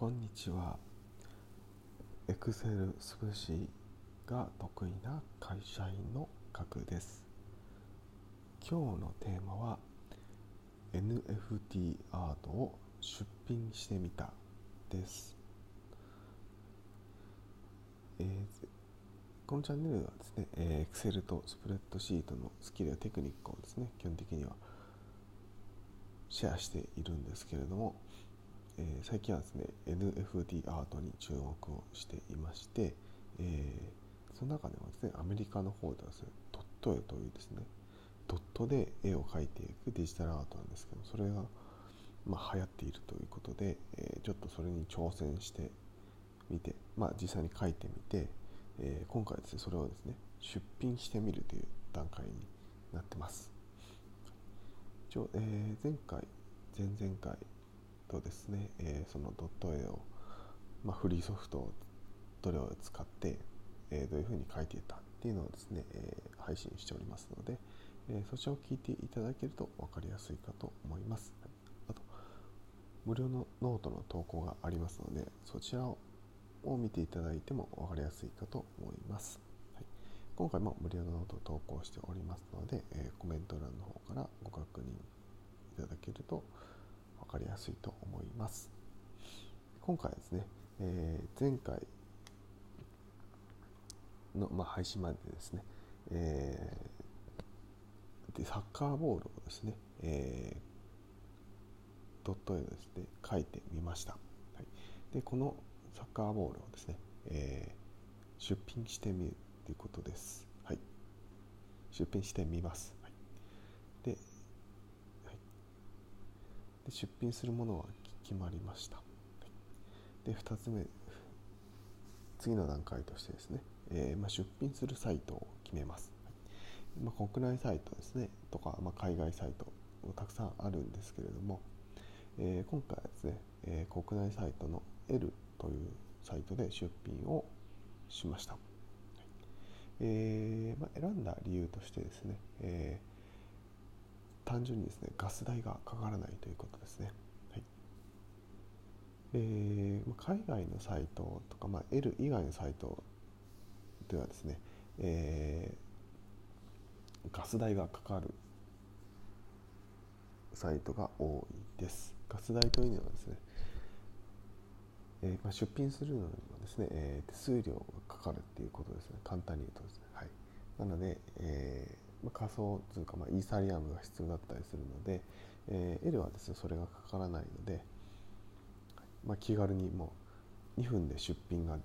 こんにちは。エクセルスプシーが得意な会社員の格です。今日のテーマは NFT アートを出品してみたです。えー、このチャンネルはですね、えー、Excel とスプレッドシートのスキルやテクニックをですね、基本的にはシェアしているんですけれども、えー、最近はですね NFT アートに注目をしていまして、えー、その中ではですねアメリカの方ではですねドット絵というですねドットで絵を描いていくデジタルアートなんですけどそれが、まあ、流行っているということで、えー、ちょっとそれに挑戦してみて、まあ、実際に描いてみて、え今回ですねそれをですね出品してみるという段階になってます。一応、え前回前々回とですね、えー、そのドット絵を、まあ、フリーソフトをどれを使って、えー、どういうふうに書いていたっていうのをですね、えー、配信しておりますので、えそちらを聞いていただけると分かりやすいかと思います。あと無料のノートの投稿がありますのでそちらを見ていただいても分かりやすいかと思います。はい、今回も無料のノートを投稿しておりますので、えコメント欄の方からご確認いただけると分かりやすいと思います。今回ですね、えー、前回の、まあ、配信までですね、えー、でサッカーボールをですね、えー、ドット絵ですね書いてみました、はい、でこのサッカーボールをですね、えー、出品してみるということです、はい、出品してみます、はい、でで出品するものは決まりました。で2つ目次の段階としてですね、えー、まあ、出品するサイトを決めます、まあ、国内サイトですね。とか、まあ、海外サイトたくさんあるんですけれども、えー、今回はですね、えー、国内サイトの L というサイトで出品をしました、えまあ、選んだ理由としてですね、え単純にですねガス代がかからないということですね。はいえー、海外のサイトとか、まあ、L 以外のサイトではですね、えー、ガス代がかかるサイトが多いです。ガス代というのはですね、えーまあ、出品するのにもですね、えー、手数料がかかるっていうことですね。簡単に言うとですね。はい、なので、えー、仮想通貨、まあ、イーサリアムが必要だったりするので、えー、L はですねそれがかからないので、まあ、気軽にもう2分で出品が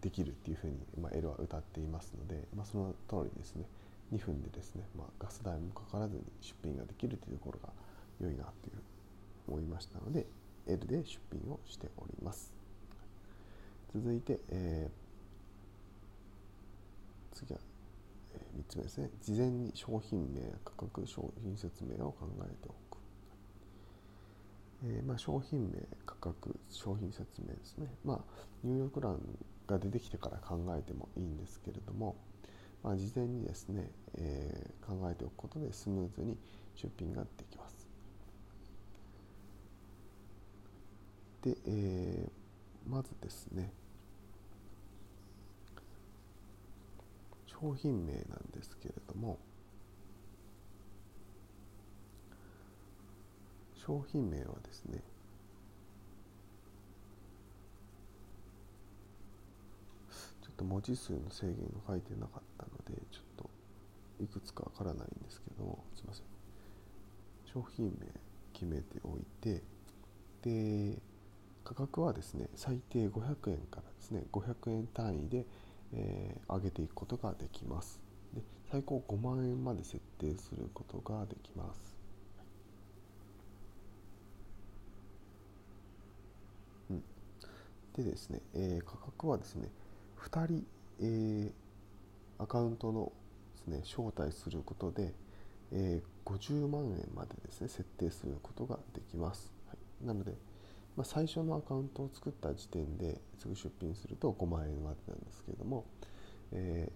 できるっていうふうに、まあ、L は歌っていますので、まあ、その通りですね。2分でですね、まあ、ガス代もかからずに出品ができるというところが良いなという思いましたので L で出品をしております。続いて、えー、次は3つ目ですね。事前に商品名価格商品説明を考えておく、えー、まあ、商品名価格商品説明ですね。まあ入力欄が出てきてから考えてもいいんですけれども、まあ、事前にですね、えー、考えておくことでスムーズに出品ができます。で、えー、まずですね商品名なんですけれども商品名はですねちょっと文字数の制限が書いてなかったのでちょっといくつかわからないんですけどすいません。商品名決めておいてで価格はですね最低500円からですね500円単位でえー、上げていくことができます。で最高5万円まで設定することができます。うん、でですね、えー、価格はですね2人、えー、アカウントのですね招待することで、えー、50万円までですね設定することができます、はい、なのでまあ、最初のアカウントを作った時点ですぐ出品すると5万円までなんですけれども、え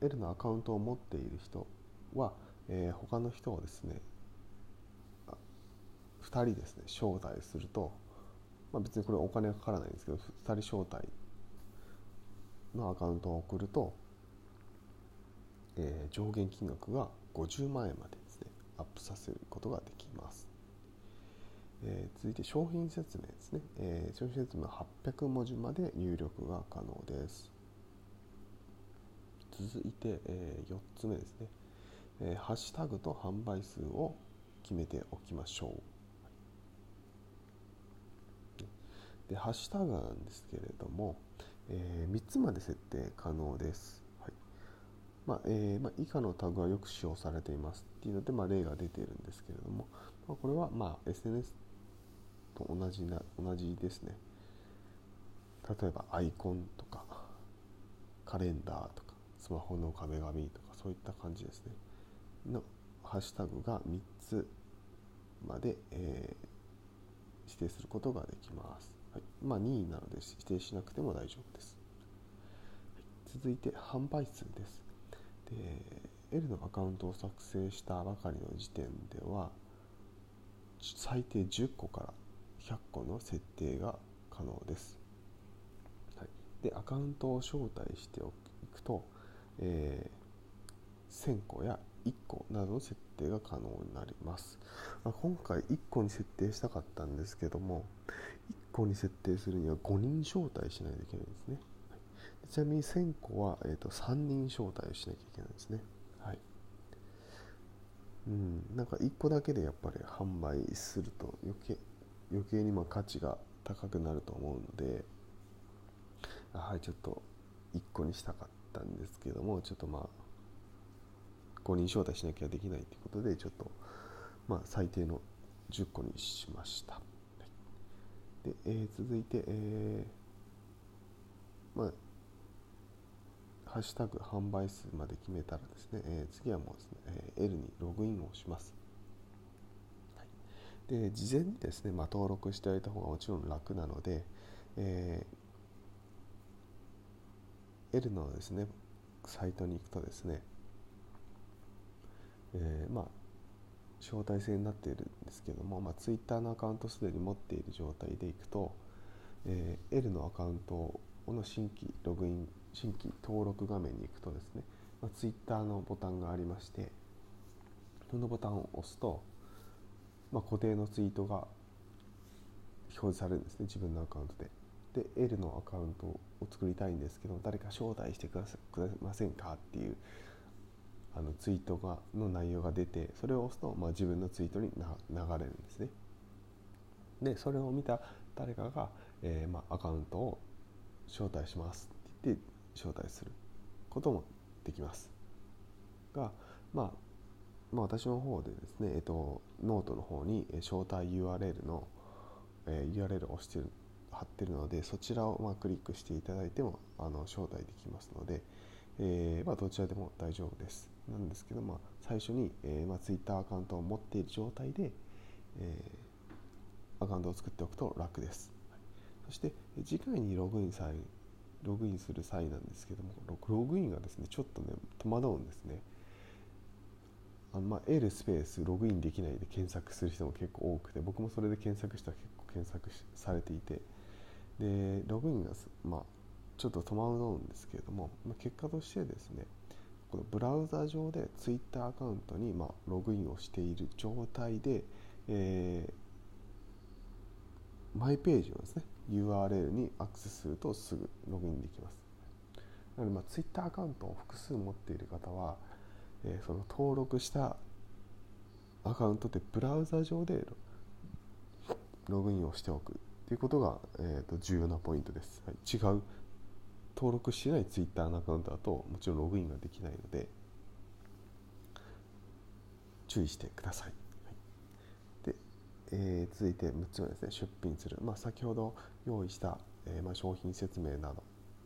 ー、L のアカウントを持っている人は、えー、他の人をですね2人ですね招待するとまあ、別にこれお金がかからないんですけど2人招待のアカウントを送ると、えー、上限金額が50万円までですねアップさせることができます、えー、続いて商品説明ですね、えー、商品説明は800文字まで入力が可能です。続いて、えー、4つ目ですね、え、ハッシュタグと販売数を決めておきましょう。でハッシュタグなんですけれども、えー、3つまで設定可能です。はい。まあえーまあ、以下のタグはよく使用されていますっていうので、まあ、例が出ているんですけれども、まあ、これは、まあ、SNS と同じな同じですね。例えばアイコンとかカレンダーとかスマホの壁紙とかそういった感じですね。のハッシュタグが3つまで、えー、指定することができます。はい、まあ任意なので指定しなくても大丈夫です、はい、続いて販売数です。で L のアカウントを作成したばかりの時点では最低10個から100個の設定が可能です、はい、でアカウントを招待していくと、えー、1000個や1個などの設定が可能になります、まあ、今回1個に設定したかったんですけども1個に設定するには5人招待しないといけないんですね、はい、ちなみに1000個は、えーと、3人招待しなきゃいけないんですね。はい。うん。なんか1個だけでやっぱり販売すると余計余計にま価値が高くなると思うのではいちょっと1個にしたかったんですけどもちょっとまあ5人招待しなきゃできないということでちょっとまあ最低の10個にしました。で、えー、続いて、えー、まあ、ハッシュタグ販売数まで決めたらですね、えー、次はもうですね、えー、L にログインをします。で、事前にですね、まあ、登録しておいた方がもちろん楽なので、えー、L のですね、サイトに行くとですね、えー、まあ、招待制になっているんですけども、まあ、Twitter のアカウントすでに持っている状態でいくと、えー、L のアカウントの新規ログイン新規登録画面に行くとですね、まあ、Twitter のボタンがありましてそのボタンを押すと、まあ、固定のツイートが表示されるんですね自分のアカウントで。で L のアカウントを作りたいんですけど誰か招待してくださくだませんかっていうあのツイートがの内容が出てそれを押すと、まあ、自分のツイートに流れるんですね。でそれを見た誰かが、えー、まあ、アカウントを招待しますって言って招待することもできます。が、まあ、まあ、私の方でですね、えっと、ノートの方に招待 URL の、えー、URL を押してる貼ってるのでそちらをまクリックしていただいてもあの招待できますので、えー、まあ、どちらでも大丈夫です。なんですけど、まあ、最初に、えーまあ、Twitter アカウントを持っている状態で、え、アカウントを作っておくと楽です。はい、そして次回にログイン際ログインする際なんですけどもログインがですねちょっとね戸惑うんですね。あのまあ、L スペースログインできないで検索する人も結構多くて僕もそれで検索したら結構検索されていてでログインが、まあ、ちょっと戸惑うんですけれども、まあ、結果としてですねこのブラウザ上で Twitter アカウントにまあログインをしている状態で、えー、マイページのですね URL にアクセスするとすぐログインできます。なのでまあ Twitter アカウントを複数持っている方は、え、その登録したアカウントでブラウザ上でログインをしておくということが、えー、と重要なポイントです、はい、違う登録しないツイッターのアカウントだともちろんログインができないので注意してください。はい、で、えー、続いて6つ目ですね。出品する、まあ、先ほど用意した、えーまあ、商品説明など。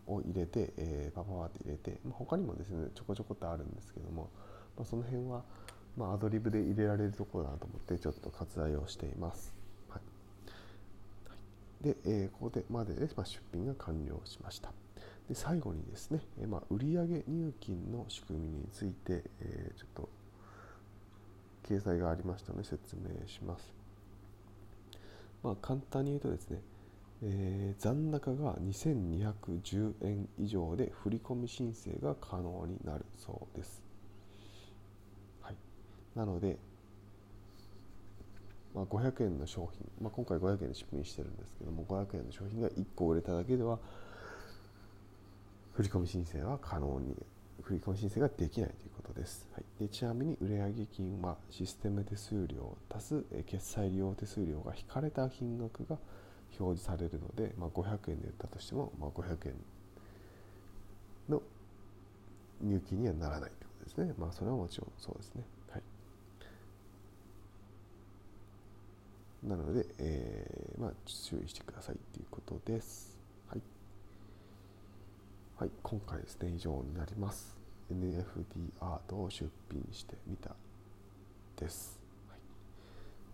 を入れて、えー、パパパって入れて、まあ、他にもですねちょこちょこってあるんですけども、まあ、その辺は、まあ、アドリブで入れられるところだなと思ってちょっと割愛をしています。はい、で、えー、ここでまでで、まあ、出品が完了しました。で最後にですね、えまあ、売上入金の仕組みについて、えー、ちょっと掲載がありましたので説明します。まあ、簡単に言うとですね、えー、残高が2210円以上で振込申請が可能になるそうです。はい、なので、まあ、500円の商品、まあ、今回500円で出品してるんですけども500円の商品が1個売れただけでは振込申請は可能に振込申請ができないということです。はい、でちなみに売上金はシステム手数料足す決済利用手数料が引かれた金額が表示されるので、まあ、500円で売ったとしても、まあ、500円の入金にはならないということですね。まあ、それはもちろんそうですね。はい、なので、えーまあ、注意してくださいということです。はい。はい、今回ですね、以上になります。NFT アートを出品してみたです。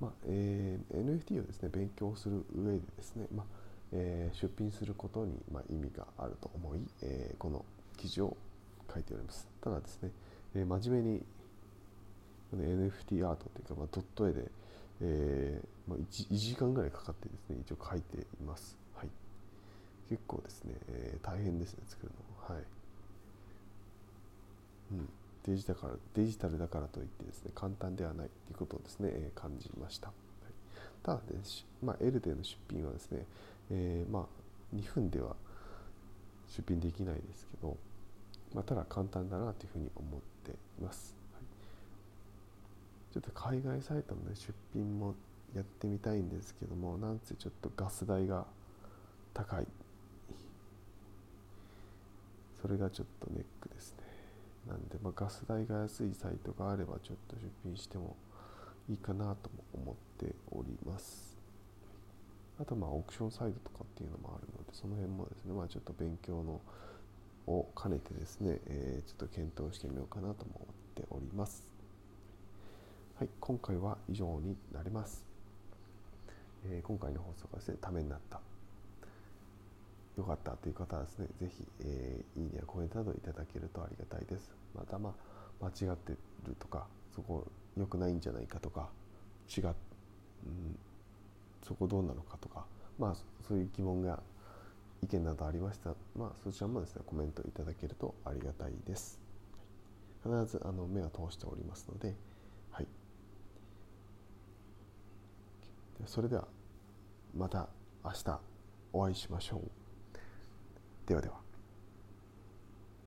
まあえー、NFT をですね勉強する上でですね、まあえー、出品することに、まあ、意味があると思い、えー、この記事を書いております。ただですね、えー、真面目に NFT アートというか、まあ、ドット絵で、えーまあ1、1, 時間ぐらいかかってですね一応書いています。はい、結構ですね、えー、大変ですね作るの。はい。うんデジタルデジタルだからといってですね簡単ではないということをですね、え、感じました、はい、ただね、まあ、L での出品はですね、えー、まあ、2分では出品できないですけど、まあ、ただ簡単だなというふうに思っています、はい、ちょっと海外サイトの、ね、出品もやってみたいんですけどもなんせちょっとガス代が高い。それがちょっとねなんで、まあ、ガス代が安いサイトがあればちょっと出品してもいいかなとも思っております。あとまあオークションサイトとかっていうのもあるのでその辺もですね、まあ、ちょっと勉強のを兼ねてですね、えー、ちょっと検討してみようかなとも思っております。はい、今回は以上になります。えー、今回の放送がですね、ためになった良かったという方はですね、ぜひ、えー、いいねやコメントなどいただけるとありがたいです。また、まあ、間違ってるとか、そこ良くないんじゃないかとか、違う、うん、そこどうなのかとか、まあ、そういう疑問が、意見などありましたら、まあ、そちらもですね、コメントいただけるとありがたいです。必ずあの目は通しておりますので、はい。それでは、また明日お会いしましょう。ではでは。